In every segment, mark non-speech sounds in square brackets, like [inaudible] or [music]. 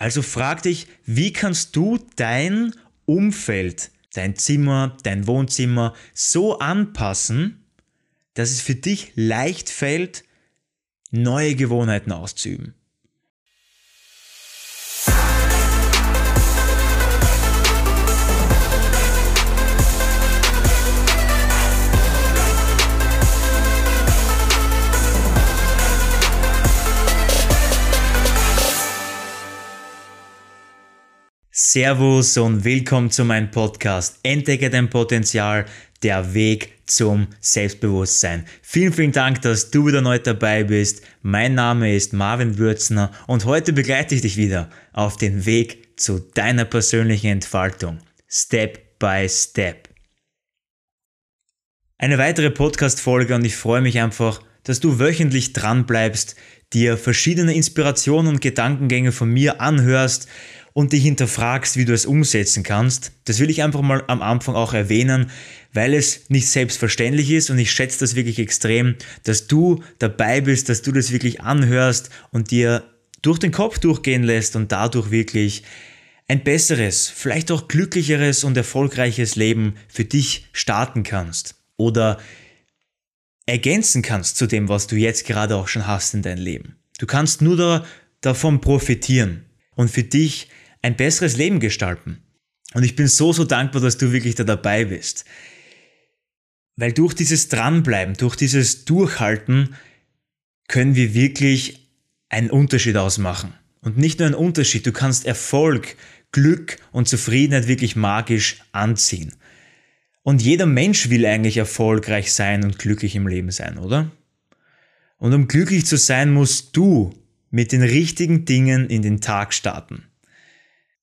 Also frag dich, wie kannst du dein Umfeld, dein Zimmer, dein Wohnzimmer so anpassen, dass es für dich leicht fällt, neue Gewohnheiten auszuüben. Servus und willkommen zu meinem Podcast Entdecke dein Potenzial, der Weg zum Selbstbewusstsein. Vielen, vielen Dank, dass du wieder neu dabei bist. Mein Name ist Marvin Würzner und heute begleite ich dich wieder auf den Weg zu deiner persönlichen Entfaltung. Step by Step. Eine weitere Podcast-Folge und ich freue mich einfach, dass du wöchentlich dran bleibst, dir verschiedene Inspirationen und Gedankengänge von mir anhörst und dich hinterfragst, wie du es umsetzen kannst. Das will ich einfach mal am Anfang auch erwähnen, weil es nicht selbstverständlich ist und ich schätze das wirklich extrem, dass du dabei bist, dass du das wirklich anhörst und dir durch den Kopf durchgehen lässt und dadurch wirklich ein besseres, vielleicht auch glücklicheres und erfolgreiches Leben für dich starten kannst oder ergänzen kannst zu dem, was du jetzt gerade auch schon hast in deinem Leben. Du kannst nur da, davon profitieren und für dich ein besseres Leben gestalten. Und ich bin so, so dankbar, dass du wirklich da dabei bist. Weil durch dieses Dranbleiben, durch dieses Durchhalten können wir wirklich einen Unterschied ausmachen. Und nicht nur einen Unterschied, du kannst Erfolg, Glück und Zufriedenheit wirklich magisch anziehen. Und jeder Mensch will eigentlich erfolgreich sein und glücklich im Leben sein, oder? Und um glücklich zu sein, musst du mit den richtigen Dingen in den Tag starten.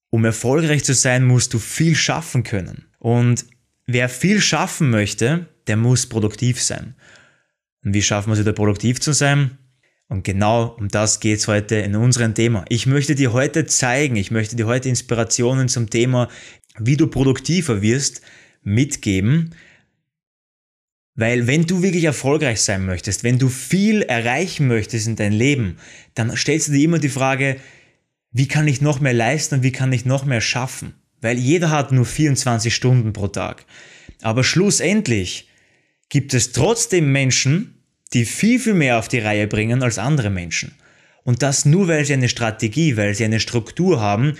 Um erfolgreich zu sein, musst du viel schaffen können. Und wer viel schaffen möchte, der muss produktiv sein. Und wie schaffen wir es wieder produktiv zu sein? Und genau um das geht es heute in unserem Thema. Ich möchte dir heute zeigen, ich möchte dir heute Inspirationen zum Thema, wie du produktiver wirst, mitgeben. Weil wenn du wirklich erfolgreich sein möchtest, wenn du viel erreichen möchtest in deinem Leben, dann stellst du dir immer die Frage, wie kann ich noch mehr leisten und wie kann ich noch mehr schaffen? Weil jeder hat nur 24 Stunden pro Tag. Aber schlussendlich gibt es trotzdem Menschen, die viel, viel mehr auf die Reihe bringen als andere Menschen. Und das nur, weil sie eine Strategie, weil sie eine Struktur haben,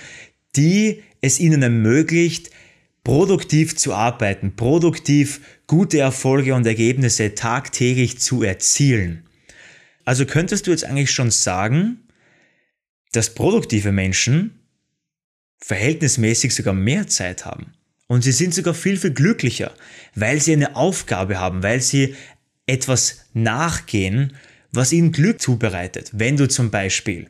die es ihnen ermöglicht, produktiv zu arbeiten, produktiv gute Erfolge und Ergebnisse tagtäglich zu erzielen. Also könntest du jetzt eigentlich schon sagen, dass produktive Menschen verhältnismäßig sogar mehr Zeit haben. Und sie sind sogar viel, viel glücklicher, weil sie eine Aufgabe haben, weil sie etwas nachgehen, was ihnen Glück zubereitet. Wenn du zum Beispiel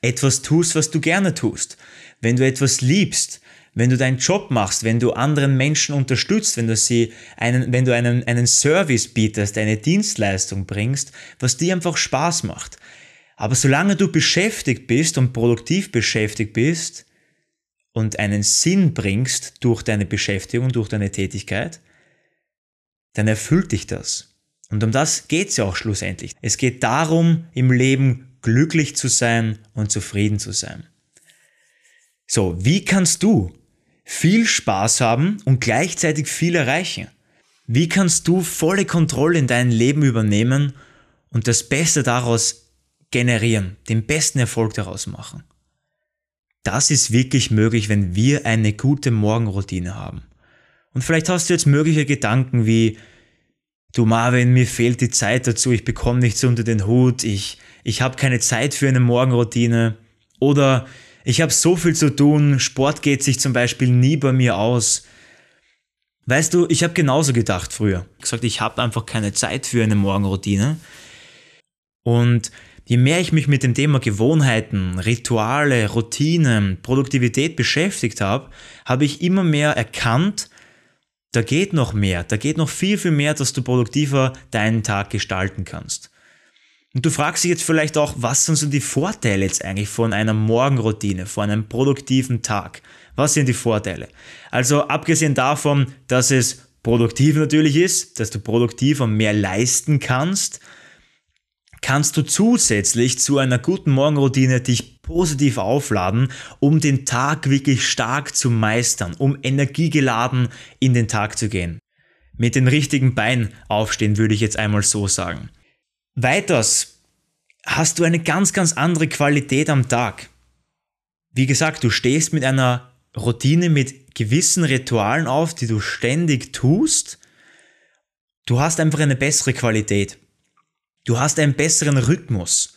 etwas tust, was du gerne tust, wenn du etwas liebst, wenn du deinen Job machst, wenn du anderen Menschen unterstützt, wenn du sie einen, wenn du einen, einen Service bietest, eine Dienstleistung bringst, was dir einfach Spaß macht, aber solange du beschäftigt bist und produktiv beschäftigt bist und einen Sinn bringst durch deine Beschäftigung, durch deine Tätigkeit, dann erfüllt dich das. Und um das geht es ja auch schlussendlich. Es geht darum, im Leben glücklich zu sein und zufrieden zu sein. So, wie kannst du viel Spaß haben und gleichzeitig viel erreichen? Wie kannst du volle Kontrolle in dein Leben übernehmen und das Beste daraus generieren, den besten Erfolg daraus machen. Das ist wirklich möglich, wenn wir eine gute Morgenroutine haben. Und vielleicht hast du jetzt mögliche Gedanken wie, du Marvin, mir fehlt die Zeit dazu, ich bekomme nichts unter den Hut, ich, ich habe keine Zeit für eine Morgenroutine oder ich habe so viel zu tun, Sport geht sich zum Beispiel nie bei mir aus. Weißt du, ich habe genauso gedacht früher. Ich gesagt, ich habe einfach keine Zeit für eine Morgenroutine. Und Je mehr ich mich mit dem Thema Gewohnheiten, Rituale, Routinen, Produktivität beschäftigt habe, habe ich immer mehr erkannt, da geht noch mehr, da geht noch viel, viel mehr, dass du produktiver deinen Tag gestalten kannst. Und du fragst dich jetzt vielleicht auch, was sind so die Vorteile jetzt eigentlich von einer Morgenroutine, von einem produktiven Tag? Was sind die Vorteile? Also abgesehen davon, dass es produktiv natürlich ist, dass du produktiver mehr leisten kannst, kannst du zusätzlich zu einer guten Morgenroutine dich positiv aufladen, um den Tag wirklich stark zu meistern, um energiegeladen in den Tag zu gehen. Mit den richtigen Beinen aufstehen, würde ich jetzt einmal so sagen. Weiters hast du eine ganz, ganz andere Qualität am Tag. Wie gesagt, du stehst mit einer Routine, mit gewissen Ritualen auf, die du ständig tust. Du hast einfach eine bessere Qualität. Du hast einen besseren Rhythmus.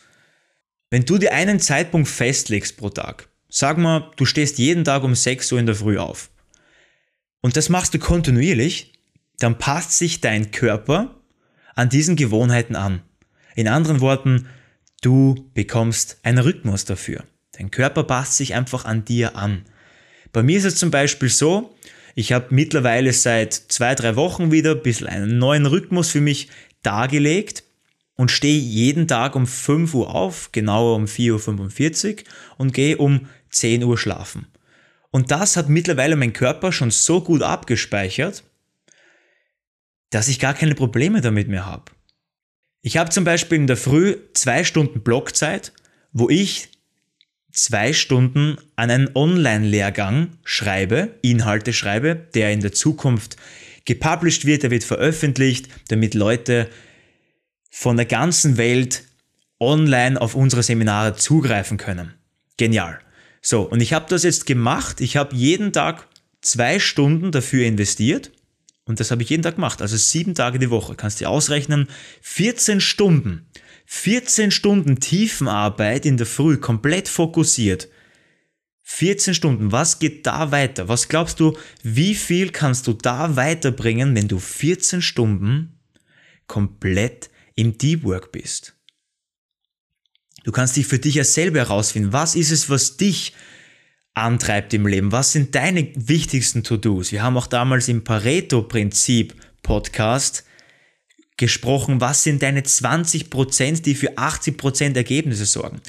Wenn du dir einen Zeitpunkt festlegst pro Tag, sag mal, du stehst jeden Tag um 6 Uhr in der Früh auf und das machst du kontinuierlich, dann passt sich dein Körper an diesen Gewohnheiten an. In anderen Worten, du bekommst einen Rhythmus dafür. Dein Körper passt sich einfach an dir an. Bei mir ist es zum Beispiel so, ich habe mittlerweile seit zwei, drei Wochen wieder ein bisschen einen neuen Rhythmus für mich dargelegt und stehe jeden Tag um 5 Uhr auf, genauer um 4.45 Uhr und gehe um 10 Uhr schlafen. Und das hat mittlerweile mein Körper schon so gut abgespeichert, dass ich gar keine Probleme damit mehr habe. Ich habe zum Beispiel in der Früh zwei Stunden Blockzeit, wo ich zwei Stunden an einen Online-Lehrgang schreibe, Inhalte schreibe, der in der Zukunft gepublished wird, der wird veröffentlicht, damit Leute von der ganzen Welt online auf unsere Seminare zugreifen können. Genial. So, und ich habe das jetzt gemacht. Ich habe jeden Tag zwei Stunden dafür investiert. Und das habe ich jeden Tag gemacht. Also sieben Tage die Woche. Kannst du ausrechnen. 14 Stunden. 14 Stunden Tiefenarbeit in der Früh, komplett fokussiert. 14 Stunden, was geht da weiter? Was glaubst du, wie viel kannst du da weiterbringen, wenn du 14 Stunden komplett im Deep Work bist. Du kannst dich für dich ja selber herausfinden, was ist es, was dich antreibt im Leben? Was sind deine wichtigsten To-Dos? Wir haben auch damals im Pareto-Prinzip Podcast gesprochen, was sind deine 20%, die für 80% Ergebnisse sorgen?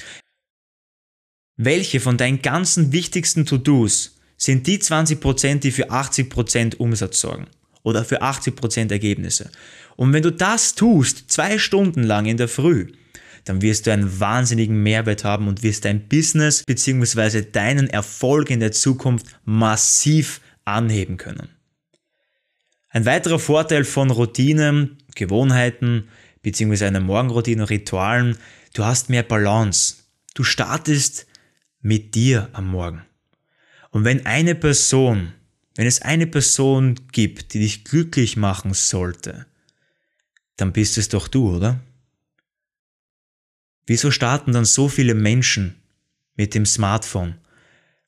Welche von deinen ganzen wichtigsten To-Dos sind die 20%, die für 80% Umsatz sorgen? Oder für 80% Ergebnisse? Und wenn du das tust, zwei Stunden lang in der Früh, dann wirst du einen wahnsinnigen Mehrwert haben und wirst dein Business bzw. deinen Erfolg in der Zukunft massiv anheben können. Ein weiterer Vorteil von Routinen, Gewohnheiten bzw. einer Morgenroutine, Ritualen, du hast mehr Balance. Du startest mit dir am Morgen. Und wenn eine Person, wenn es eine Person gibt, die dich glücklich machen sollte, dann bist es doch du, oder? Wieso starten dann so viele Menschen mit dem Smartphone,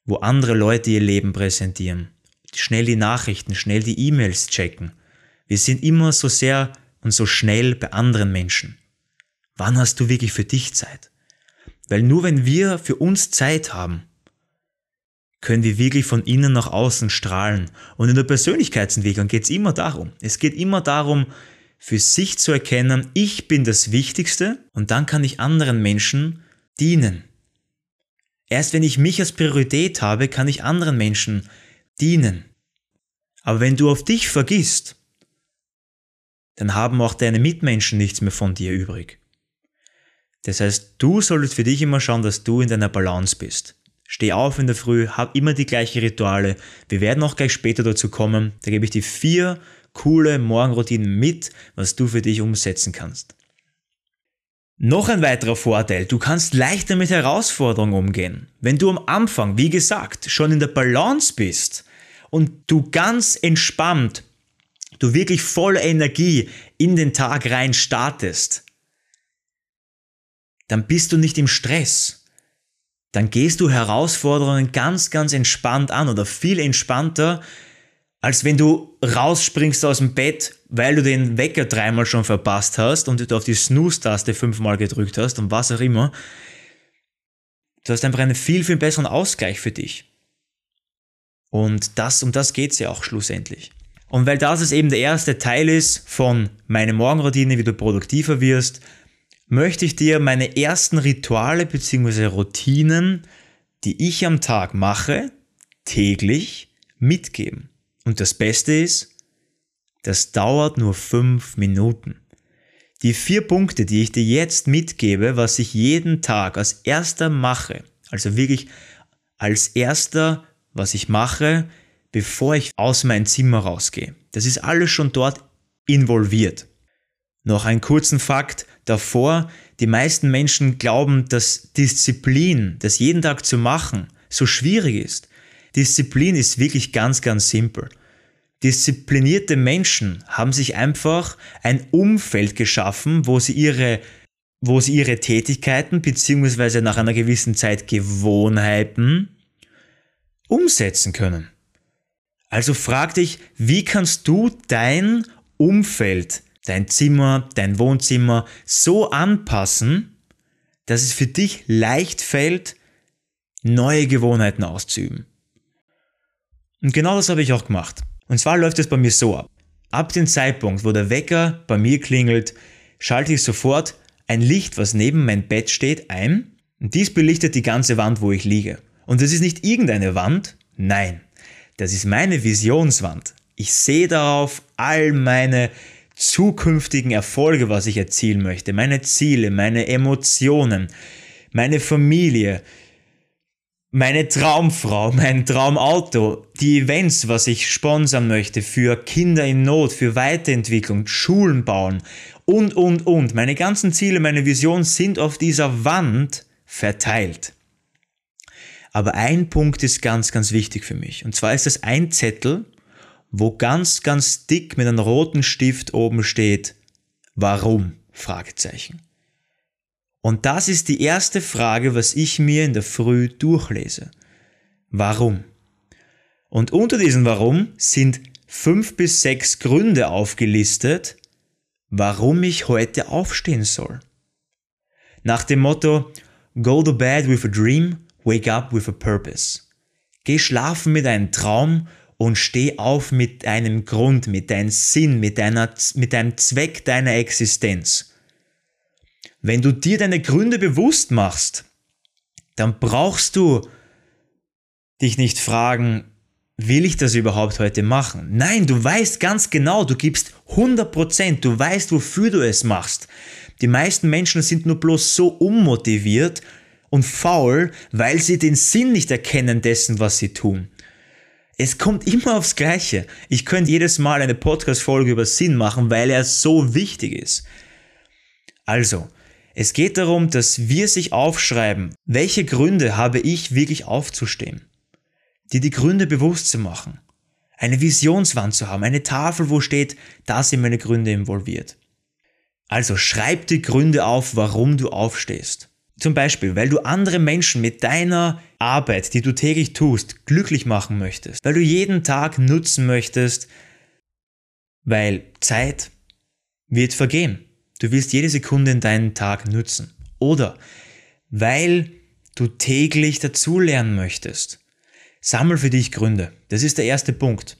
wo andere Leute ihr Leben präsentieren, schnell die Nachrichten, schnell die E-Mails checken? Wir sind immer so sehr und so schnell bei anderen Menschen. Wann hast du wirklich für dich Zeit? Weil nur wenn wir für uns Zeit haben, können wir wirklich von innen nach außen strahlen. Und in der Persönlichkeitsentwicklung geht es immer darum. Es geht immer darum, für sich zu erkennen, ich bin das Wichtigste und dann kann ich anderen Menschen dienen. Erst wenn ich mich als Priorität habe, kann ich anderen Menschen dienen. Aber wenn du auf dich vergisst, dann haben auch deine Mitmenschen nichts mehr von dir übrig. Das heißt, du solltest für dich immer schauen, dass du in deiner Balance bist. Steh auf in der Früh, hab immer die gleichen Rituale. Wir werden auch gleich später dazu kommen. Da gebe ich dir vier coole Morgenroutinen mit, was du für dich umsetzen kannst. Noch ein weiterer Vorteil, du kannst leichter mit Herausforderungen umgehen. Wenn du am Anfang, wie gesagt, schon in der Balance bist und du ganz entspannt, du wirklich voller Energie in den Tag rein startest, dann bist du nicht im Stress. Dann gehst du Herausforderungen ganz, ganz entspannt an oder viel entspannter, als wenn du rausspringst aus dem Bett, weil du den Wecker dreimal schon verpasst hast und du auf die Snooze-Taste fünfmal gedrückt hast und was auch immer. Du hast einfach einen viel, viel besseren Ausgleich für dich. Und das, um das geht es ja auch schlussendlich. Und weil das eben der erste Teil ist von meiner Morgenroutine, wie du produktiver wirst, möchte ich dir meine ersten Rituale bzw. Routinen, die ich am Tag mache, täglich mitgeben. Und das Beste ist, das dauert nur fünf Minuten. Die vier Punkte, die ich dir jetzt mitgebe, was ich jeden Tag als erster mache, also wirklich als erster, was ich mache, bevor ich aus meinem Zimmer rausgehe. Das ist alles schon dort involviert. Noch einen kurzen Fakt davor. Die meisten Menschen glauben, dass Disziplin, das jeden Tag zu machen, so schwierig ist. Disziplin ist wirklich ganz, ganz simpel. Disziplinierte Menschen haben sich einfach ein Umfeld geschaffen, wo sie ihre, wo sie ihre Tätigkeiten bzw. nach einer gewissen Zeit Gewohnheiten umsetzen können. Also frag dich, wie kannst du dein Umfeld, dein Zimmer, dein Wohnzimmer so anpassen, dass es für dich leicht fällt, neue Gewohnheiten auszuüben. Und genau das habe ich auch gemacht. Und zwar läuft es bei mir so ab. Ab dem Zeitpunkt, wo der Wecker bei mir klingelt, schalte ich sofort ein Licht, was neben mein Bett steht, ein. Und dies belichtet die ganze Wand, wo ich liege. Und das ist nicht irgendeine Wand, nein, das ist meine Visionswand. Ich sehe darauf all meine zukünftigen Erfolge, was ich erzielen möchte, meine Ziele, meine Emotionen, meine Familie, meine Traumfrau, mein Traumauto, die Events, was ich sponsern möchte für Kinder in Not, für Weiterentwicklung, Schulen bauen und, und, und. Meine ganzen Ziele, meine Visionen sind auf dieser Wand verteilt. Aber ein Punkt ist ganz, ganz wichtig für mich. Und zwar ist das ein Zettel, wo ganz, ganz dick mit einem roten Stift oben steht, warum? Fragezeichen. Und das ist die erste Frage, was ich mir in der Früh durchlese. Warum? Und unter diesem Warum sind fünf bis sechs Gründe aufgelistet, warum ich heute aufstehen soll. Nach dem Motto Go to bed with a dream, wake up with a purpose. Geh schlafen mit einem Traum und steh auf mit einem Grund, mit deinem Sinn, mit, deiner, mit deinem Zweck deiner Existenz. Wenn du dir deine Gründe bewusst machst, dann brauchst du dich nicht fragen, will ich das überhaupt heute machen? Nein, du weißt ganz genau, du gibst 100%, du weißt, wofür du es machst. Die meisten Menschen sind nur bloß so unmotiviert und faul, weil sie den Sinn nicht erkennen dessen, was sie tun. Es kommt immer aufs Gleiche. Ich könnte jedes Mal eine Podcast-Folge über Sinn machen, weil er so wichtig ist. Also, es geht darum, dass wir sich aufschreiben, welche Gründe habe ich wirklich aufzustehen. Dir die Gründe bewusst zu machen. Eine Visionswand zu haben, eine Tafel, wo steht, da sind meine Gründe involviert. Also schreib die Gründe auf, warum du aufstehst. Zum Beispiel, weil du andere Menschen mit deiner Arbeit, die du täglich tust, glücklich machen möchtest. Weil du jeden Tag nutzen möchtest, weil Zeit wird vergehen. Du willst jede Sekunde in deinen Tag nutzen. Oder weil du täglich dazulernen möchtest. Sammel für dich Gründe. Das ist der erste Punkt.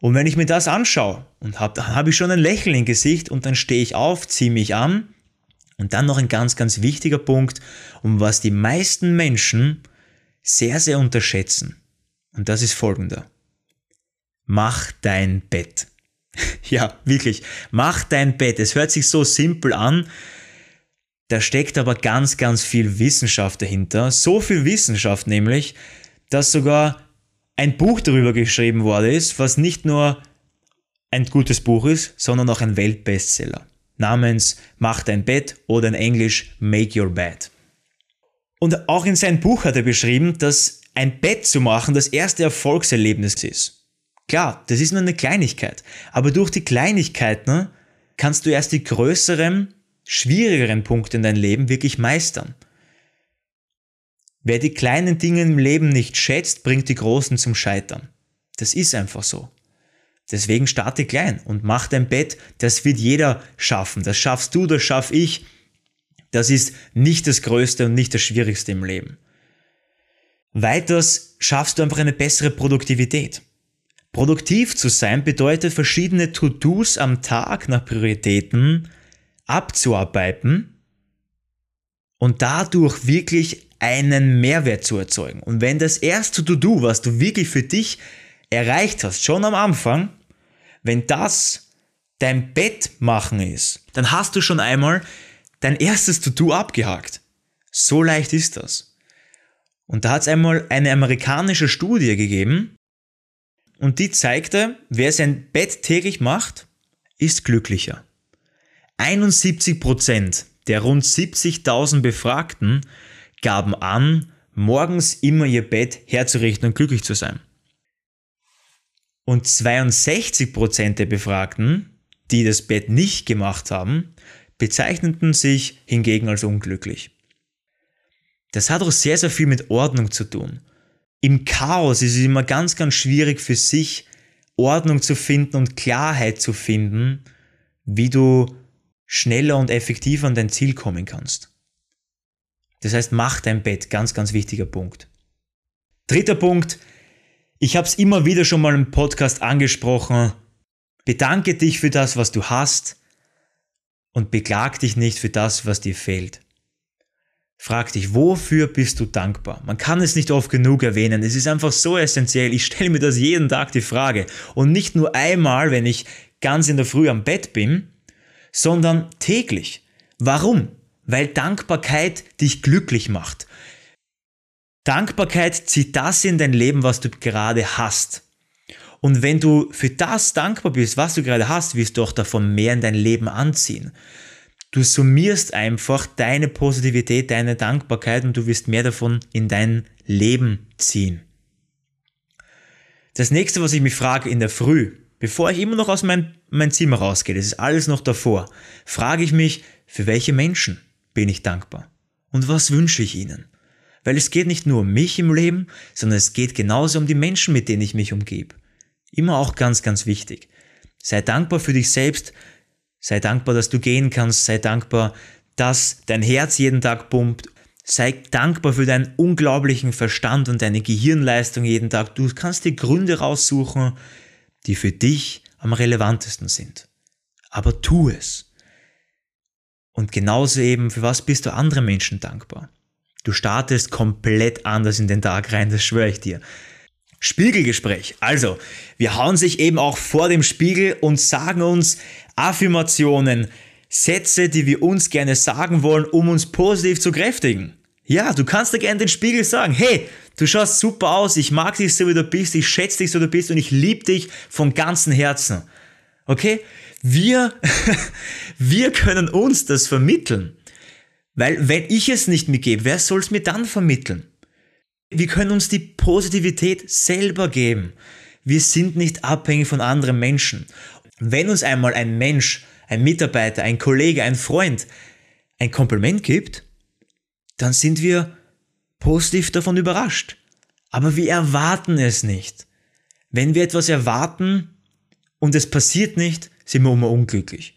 Und wenn ich mir das anschaue und hab, dann habe ich schon ein Lächeln im Gesicht und dann stehe ich auf, ziehe mich an. Und dann noch ein ganz, ganz wichtiger Punkt, um was die meisten Menschen sehr, sehr unterschätzen. Und das ist folgender. Mach dein Bett. [laughs] Ja, wirklich. Mach dein Bett. Es hört sich so simpel an. Da steckt aber ganz, ganz viel Wissenschaft dahinter. So viel Wissenschaft nämlich, dass sogar ein Buch darüber geschrieben worden ist, was nicht nur ein gutes Buch ist, sondern auch ein Weltbestseller. Namens Mach dein Bett oder in Englisch Make Your Bed. Und auch in seinem Buch hat er beschrieben, dass ein Bett zu machen das erste Erfolgserlebnis ist. Klar, das ist nur eine Kleinigkeit. Aber durch die Kleinigkeiten ne, kannst du erst die größeren, schwierigeren Punkte in deinem Leben wirklich meistern. Wer die kleinen Dinge im Leben nicht schätzt, bringt die großen zum Scheitern. Das ist einfach so. Deswegen starte klein und mach dein Bett. Das wird jeder schaffen. Das schaffst du, das schaff ich. Das ist nicht das Größte und nicht das Schwierigste im Leben. Weiters schaffst du einfach eine bessere Produktivität. Produktiv zu sein bedeutet verschiedene To-Dos am Tag nach Prioritäten abzuarbeiten und dadurch wirklich einen Mehrwert zu erzeugen. Und wenn das erste To-Do, was du wirklich für dich erreicht hast, schon am Anfang, wenn das dein Bett machen ist, dann hast du schon einmal dein erstes To-Do abgehakt. So leicht ist das. Und da hat es einmal eine amerikanische Studie gegeben und die zeigte, wer sein Bett täglich macht, ist glücklicher. 71% der rund 70.000 Befragten gaben an, morgens immer ihr Bett herzurichten und glücklich zu sein. Und 62% der Befragten, die das Bett nicht gemacht haben, bezeichneten sich hingegen als unglücklich. Das hat auch sehr, sehr viel mit Ordnung zu tun. Im Chaos ist es immer ganz, ganz schwierig für sich Ordnung zu finden und Klarheit zu finden, wie du schneller und effektiver an dein Ziel kommen kannst. Das heißt, mach dein Bett, ganz, ganz wichtiger Punkt. Dritter Punkt, ich habe es immer wieder schon mal im Podcast angesprochen, bedanke dich für das, was du hast und beklag dich nicht für das, was dir fehlt. Frag dich, wofür bist du dankbar? Man kann es nicht oft genug erwähnen. Es ist einfach so essentiell. Ich stelle mir das jeden Tag die Frage. Und nicht nur einmal, wenn ich ganz in der Früh am Bett bin, sondern täglich. Warum? Weil Dankbarkeit dich glücklich macht. Dankbarkeit zieht das in dein Leben, was du gerade hast. Und wenn du für das dankbar bist, was du gerade hast, wirst du auch davon mehr in dein Leben anziehen. Du summierst einfach deine Positivität, deine Dankbarkeit und du wirst mehr davon in dein Leben ziehen. Das nächste, was ich mich frage in der Früh, bevor ich immer noch aus mein, mein Zimmer rausgehe, das ist alles noch davor, frage ich mich, für welche Menschen bin ich dankbar? Und was wünsche ich ihnen? Weil es geht nicht nur um mich im Leben, sondern es geht genauso um die Menschen, mit denen ich mich umgebe. Immer auch ganz, ganz wichtig. Sei dankbar für dich selbst, Sei dankbar, dass du gehen kannst. Sei dankbar, dass dein Herz jeden Tag pumpt. Sei dankbar für deinen unglaublichen Verstand und deine Gehirnleistung jeden Tag. Du kannst die Gründe raussuchen, die für dich am relevantesten sind. Aber tu es. Und genauso eben, für was bist du anderen Menschen dankbar? Du startest komplett anders in den Tag rein, das schwöre ich dir. Spiegelgespräch. Also, wir hauen sich eben auch vor dem Spiegel und sagen uns Affirmationen, Sätze, die wir uns gerne sagen wollen, um uns positiv zu kräftigen. Ja, du kannst dir gerne den Spiegel sagen, hey, du schaust super aus, ich mag dich so wie du bist, ich schätze dich so wie du bist und ich liebe dich von ganzem Herzen. Okay? Wir, [laughs] wir können uns das vermitteln. Weil wenn ich es nicht mitgebe, wer soll es mir dann vermitteln? Wir können uns die Positivität selber geben. Wir sind nicht abhängig von anderen Menschen. Wenn uns einmal ein Mensch, ein Mitarbeiter, ein Kollege, ein Freund ein Kompliment gibt, dann sind wir positiv davon überrascht. Aber wir erwarten es nicht. Wenn wir etwas erwarten und es passiert nicht, sind wir immer unglücklich.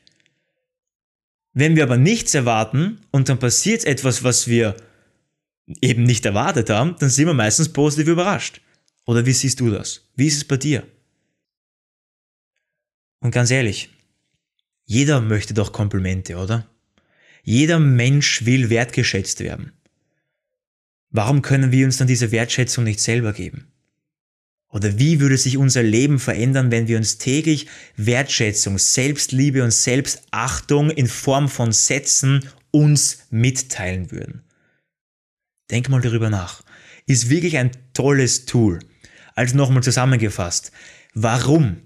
Wenn wir aber nichts erwarten und dann passiert etwas, was wir eben nicht erwartet haben, dann sind wir meistens positiv überrascht. Oder wie siehst du das? Wie ist es bei dir? Und ganz ehrlich, jeder möchte doch Komplimente, oder? Jeder Mensch will wertgeschätzt werden. Warum können wir uns dann diese Wertschätzung nicht selber geben? Oder wie würde sich unser Leben verändern, wenn wir uns täglich Wertschätzung, Selbstliebe und Selbstachtung in Form von Sätzen uns mitteilen würden? Denk mal darüber nach. Ist wirklich ein tolles Tool. Also nochmal zusammengefasst. Warum?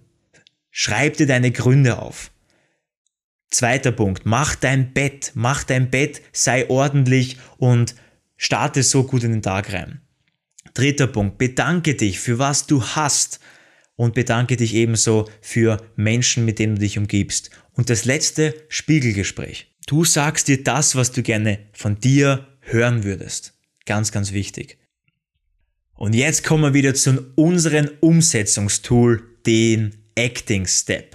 Schreib dir deine Gründe auf. Zweiter Punkt. Mach dein Bett. Mach dein Bett, sei ordentlich und starte so gut in den Tag rein. Dritter Punkt. Bedanke dich für was du hast und bedanke dich ebenso für Menschen, mit denen du dich umgibst. Und das letzte, Spiegelgespräch. Du sagst dir das, was du gerne von dir hören würdest. Ganz, ganz wichtig. Und jetzt kommen wir wieder zu unserem Umsetzungstool, den Acting Step.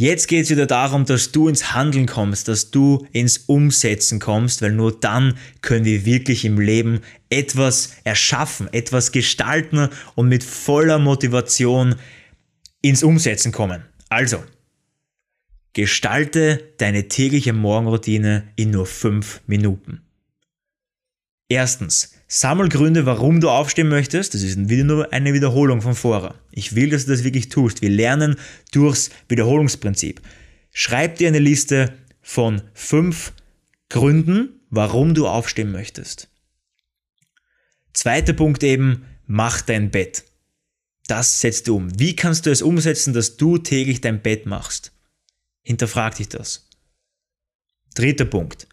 Jetzt geht es wieder darum, dass du ins Handeln kommst, dass du ins Umsetzen kommst, weil nur dann können wir wirklich im Leben etwas erschaffen, etwas gestalten und mit voller Motivation ins Umsetzen kommen. Also, gestalte deine tägliche Morgenroutine in nur fünf Minuten. Erstens, sammel Gründe, warum du aufstehen möchtest. Das ist wieder nur eine Wiederholung von vorher. Ich will, dass du das wirklich tust. Wir lernen durchs Wiederholungsprinzip. Schreib dir eine Liste von fünf Gründen, warum du aufstehen möchtest. Zweiter Punkt eben, mach dein Bett. Das setzt du um. Wie kannst du es umsetzen, dass du täglich dein Bett machst? Hinterfrag dich das. Dritter Punkt.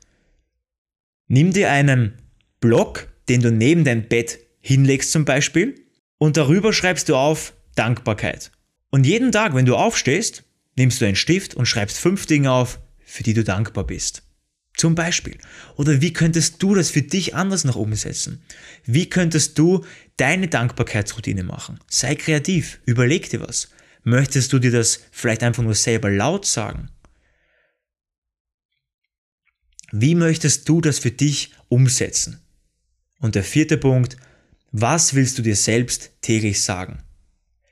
Nimm dir einen Block, den du neben dein Bett hinlegst zum Beispiel, und darüber schreibst du auf Dankbarkeit. Und jeden Tag, wenn du aufstehst, nimmst du einen Stift und schreibst fünf Dinge auf, für die du dankbar bist. Zum Beispiel. Oder wie könntest du das für dich anders noch umsetzen? Wie könntest du deine Dankbarkeitsroutine machen? Sei kreativ, überleg dir was. Möchtest du dir das vielleicht einfach nur selber laut sagen? Wie möchtest du das für dich umsetzen? Und der vierte Punkt, was willst du dir selbst täglich sagen?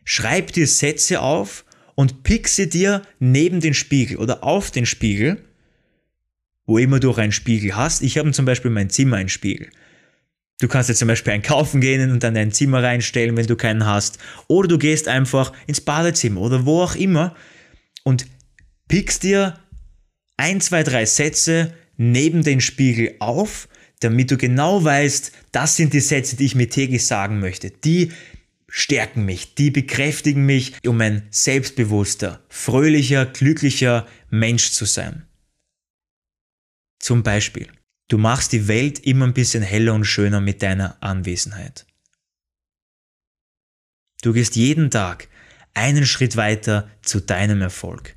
Schreib dir Sätze auf und pick sie dir neben den Spiegel oder auf den Spiegel, wo immer du auch einen Spiegel hast. Ich habe zum Beispiel in mein Zimmer einen Spiegel. Du kannst jetzt zum Beispiel einen kaufen gehen und dann dein Zimmer reinstellen, wenn du keinen hast. Oder du gehst einfach ins Badezimmer oder wo auch immer und pickst dir ein, zwei, drei Sätze neben den Spiegel auf damit du genau weißt, das sind die Sätze, die ich mir täglich sagen möchte. Die stärken mich, die bekräftigen mich, um ein selbstbewusster, fröhlicher, glücklicher Mensch zu sein. Zum Beispiel, du machst die Welt immer ein bisschen heller und schöner mit deiner Anwesenheit. Du gehst jeden Tag einen Schritt weiter zu deinem Erfolg.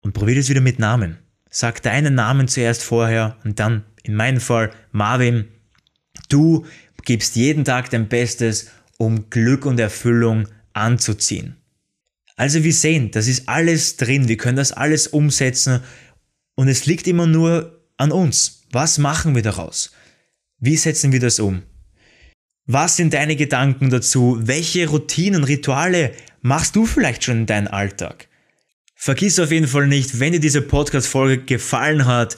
Und probier es wieder mit Namen. Sag deinen Namen zuerst vorher und dann, in meinem Fall, Marvin. Du gibst jeden Tag dein Bestes, um Glück und Erfüllung anzuziehen. Also wir sehen, das ist alles drin, wir können das alles umsetzen und es liegt immer nur an uns. Was machen wir daraus? Wie setzen wir das um? Was sind deine Gedanken dazu? Welche Routinen, Rituale machst du vielleicht schon in deinem Alltag? Vergiss auf jeden Fall nicht, wenn dir diese Podcast-Folge gefallen hat,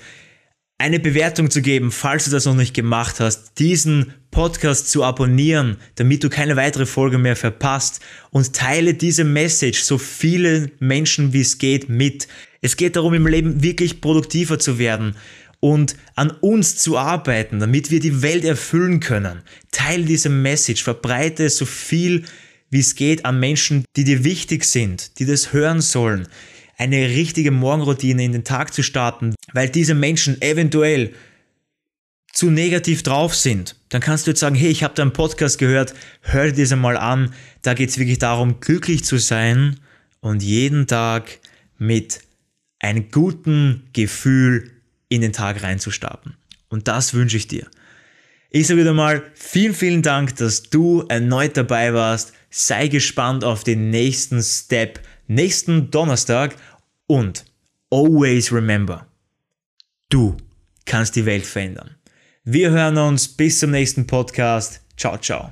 eine Bewertung zu geben, falls du das noch nicht gemacht hast, diesen Podcast zu abonnieren, damit du keine weitere Folge mehr verpasst und teile diese Message so viele Menschen wie es geht mit. Es geht darum, im Leben wirklich produktiver zu werden und an uns zu arbeiten, damit wir die Welt erfüllen können. Teile diese Message, verbreite so viel wie es geht an Menschen, die dir wichtig sind, die das hören sollen eine richtige Morgenroutine in den Tag zu starten, weil diese Menschen eventuell zu negativ drauf sind, dann kannst du jetzt sagen, hey, ich habe da einen Podcast gehört, hör dir das einmal an. Da geht es wirklich darum, glücklich zu sein und jeden Tag mit einem guten Gefühl in den Tag reinzustarten. Und das wünsche ich dir. Ich sage wieder mal vielen, vielen Dank, dass du erneut dabei warst. Sei gespannt auf den nächsten Step nächsten Donnerstag und always remember, du kannst die Welt verändern. Wir hören uns bis zum nächsten Podcast. Ciao, ciao.